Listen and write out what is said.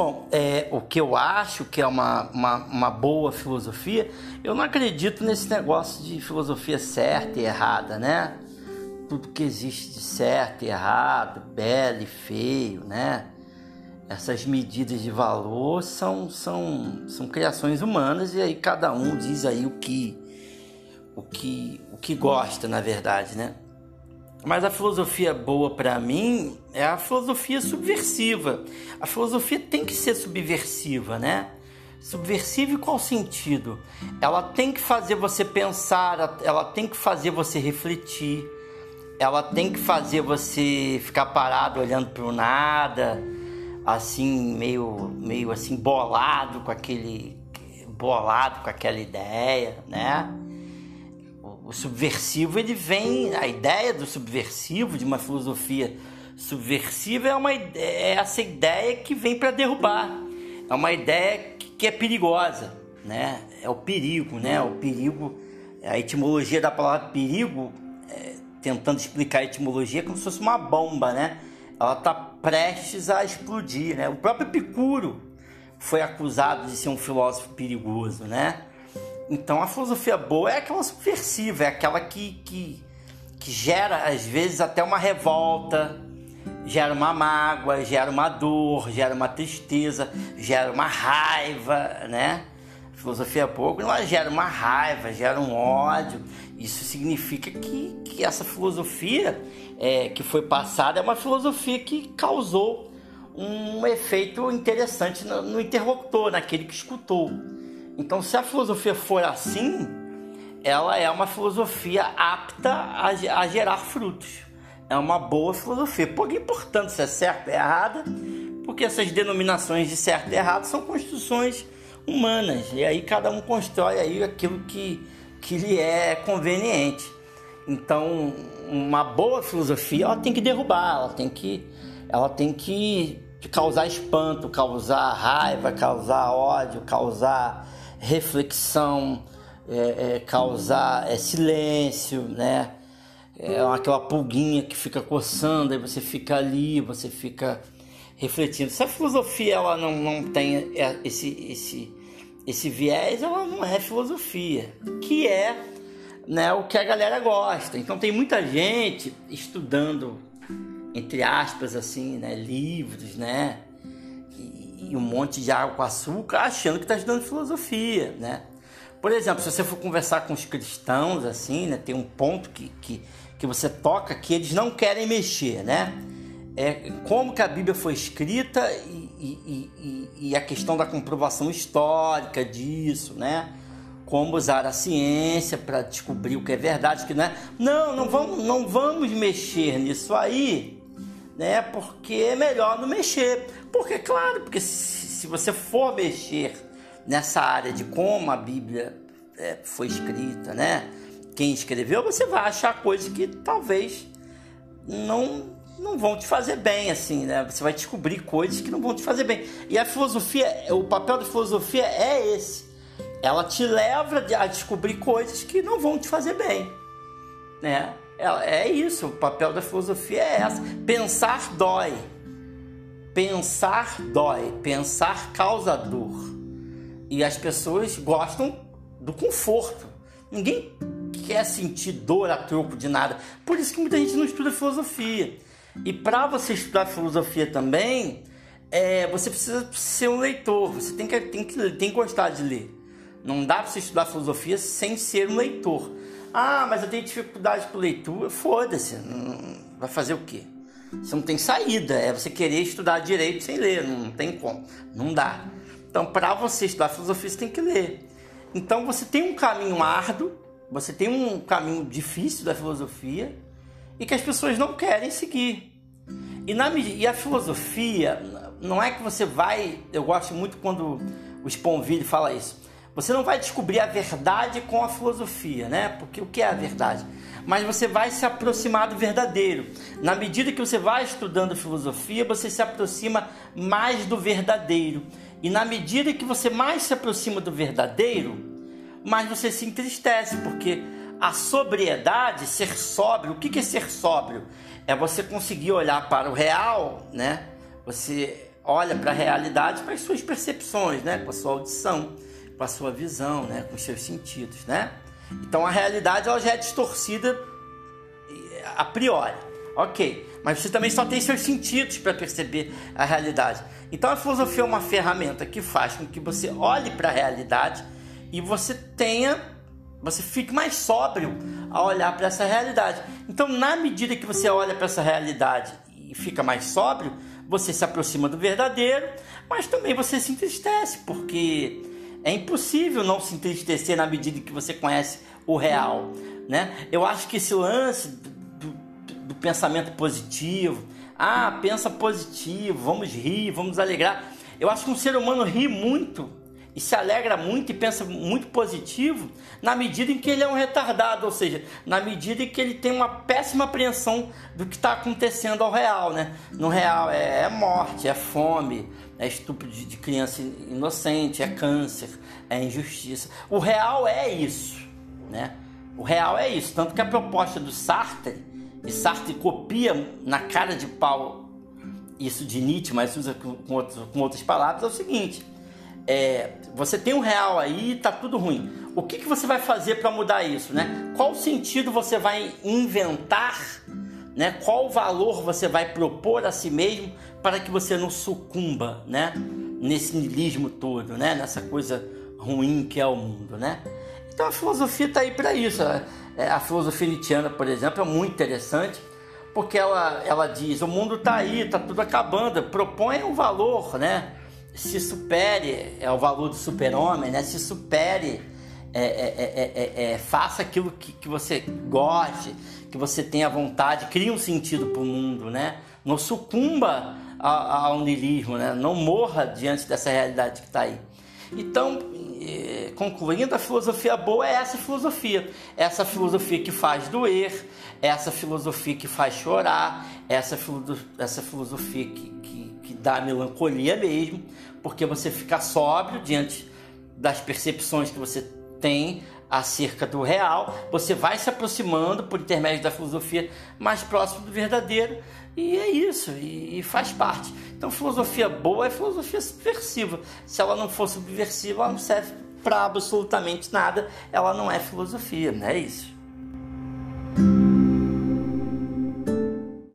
Bom, é, o que eu acho que é uma, uma, uma, boa filosofia, eu não acredito nesse negócio de filosofia certa e errada, né? Tudo que existe de certo e errado, belo e feio, né? Essas medidas de valor são, são, são criações humanas e aí cada um diz aí o que, o que, o que gosta, na verdade, né? Mas a filosofia boa para mim é a filosofia subversiva. A filosofia tem que ser subversiva, né? Subversiva em qual sentido? Ela tem que fazer você pensar, ela tem que fazer você refletir, ela tem que fazer você ficar parado olhando para o nada, assim, meio, meio assim, bolado com aquele. bolado com aquela ideia, né? O subversivo ele vem a ideia do subversivo de uma filosofia subversiva é uma é essa ideia que vem para derrubar. É uma ideia que é perigosa né? É o perigo né? O perigo a etimologia da palavra perigo é, tentando explicar a etimologia é como se fosse uma bomba né? Ela está prestes a explodir né? O próprio Epicuro foi acusado de ser um filósofo perigoso né então a filosofia boa é aquela subversiva, é aquela que, que, que gera às vezes até uma revolta, gera uma mágoa, gera uma dor, gera uma tristeza, gera uma raiva, né? A filosofia boa ela gera uma raiva, gera um ódio. Isso significa que, que essa filosofia é, que foi passada é uma filosofia que causou um efeito interessante no, no interlocutor, naquele que escutou. Então, se a filosofia for assim, ela é uma filosofia apta a, a gerar frutos. É uma boa filosofia. Por importante se é certo ou errada, porque essas denominações de certo e errado são construções humanas. E aí cada um constrói aí aquilo que, que lhe é conveniente. Então, uma boa filosofia, ela tem que derrubar, ela tem que, ela tem que causar espanto, causar raiva, causar ódio, causar reflexão, é, é, causar é, silêncio, né? É aquela pulguinha que fica coçando, aí você fica ali, você fica refletindo. Se a filosofia ela não, não tem é, esse, esse, esse viés, ela não é filosofia, que é né, o que a galera gosta. Então tem muita gente estudando, entre aspas, assim, né, livros, né? E um monte de água com açúcar achando que está estudando filosofia, né? Por exemplo, se você for conversar com os cristãos, assim, né? Tem um ponto que, que, que você toca que eles não querem mexer, né? É como que a Bíblia foi escrita e, e, e, e a questão da comprovação histórica disso, né? Como usar a ciência para descobrir o que é verdade, o que não é. Não, não vamos, não vamos mexer nisso aí, né? Porque é melhor não mexer. Porque, claro, porque se, se você for mexer nessa área de como a Bíblia é, foi escrita, né? Quem escreveu, você vai achar coisas que talvez não não vão te fazer bem, assim, né? Você vai descobrir coisas que não vão te fazer bem. E a filosofia, o papel da filosofia é esse. Ela te leva a descobrir coisas que não vão te fazer bem, né? É, é isso, o papel da filosofia é essa. Pensar dói. Pensar dói. Pensar causa dor. E as pessoas gostam do conforto. Ninguém quer sentir dor a troco de nada. Por isso que muita gente não estuda filosofia. E para você estudar filosofia também, é, você precisa ser um leitor. Você tem que, tem, que, tem que gostar de ler. Não dá para você estudar filosofia sem ser um leitor. Ah, mas eu tenho dificuldade com leitura. Foda-se, vai fazer o quê? Você não tem saída, é você querer estudar direito sem ler, não tem como, não dá. Então, para você estudar filosofia, você tem que ler. Então, você tem um caminho árduo, você tem um caminho difícil da filosofia e que as pessoas não querem seguir. E, na, e a filosofia, não é que você vai. Eu gosto muito quando o Sponville fala isso. Você não vai descobrir a verdade com a filosofia, né? Porque o que é a verdade? Mas você vai se aproximar do verdadeiro. Na medida que você vai estudando filosofia, você se aproxima mais do verdadeiro. E na medida que você mais se aproxima do verdadeiro, mais você se entristece, porque a sobriedade, ser sóbrio, o que é ser sóbrio? É você conseguir olhar para o real, né? Você olha para a realidade, para as suas percepções, né? Com a sua audição, com a sua visão, né? Com os seus sentidos, né? Então a realidade ela já é distorcida a priori, ok? Mas você também só tem seus sentidos para perceber a realidade. Então a filosofia é uma ferramenta que faz com que você olhe para a realidade e você tenha, você fique mais sóbrio a olhar para essa realidade. Então, na medida que você olha para essa realidade e fica mais sóbrio, você se aproxima do verdadeiro, mas também você se entristece, porque é impossível não se entristecer na medida que você conhece o real, né? Eu acho que esse lance do, do, do pensamento positivo, ah, pensa positivo, vamos rir, vamos alegrar. Eu acho que um ser humano ri muito e se alegra muito e pensa muito positivo na medida em que ele é um retardado, ou seja, na medida em que ele tem uma péssima apreensão do que está acontecendo ao real, né? No real é, é morte, é fome, é estupro de, de criança inocente, é câncer, é injustiça. O real é isso, né? O real é isso, tanto que a proposta do Sartre, e Sartre copia na cara de pau isso de Nietzsche, mas usa com, outros, com outras palavras, é o seguinte é, você tem um real aí e tá tudo ruim. O que, que você vai fazer para mudar isso, né? Qual sentido você vai inventar, né? Qual valor você vai propor a si mesmo para que você não sucumba, né? Nesse niilismo todo, né? Nessa coisa ruim que é o mundo, né? Então a filosofia está aí para isso. É, a filosofia nietzschiana, por exemplo, é muito interessante porque ela, ela diz: o mundo está aí, está tudo acabando, propõe um valor, né? Se supere, é o valor do super-homem, né? Se supere, é, é, é, faça aquilo que, que você goste, que você tenha vontade, crie um sentido para o mundo, né? Não sucumba ao, ao né? Não morra diante dessa realidade que está aí. Então, concluindo, a filosofia boa é essa filosofia. Essa filosofia que faz doer, essa filosofia que faz chorar, essa, essa filosofia que, que, que dá melancolia mesmo, porque você fica sóbrio diante das percepções que você tem acerca do real, você vai se aproximando por intermédio da filosofia mais próximo do verdadeiro, e é isso, e, faz parte. Então, filosofia boa é filosofia subversiva. Se ela não for subversiva, ela não serve para absolutamente nada, ela não é filosofia, não é isso.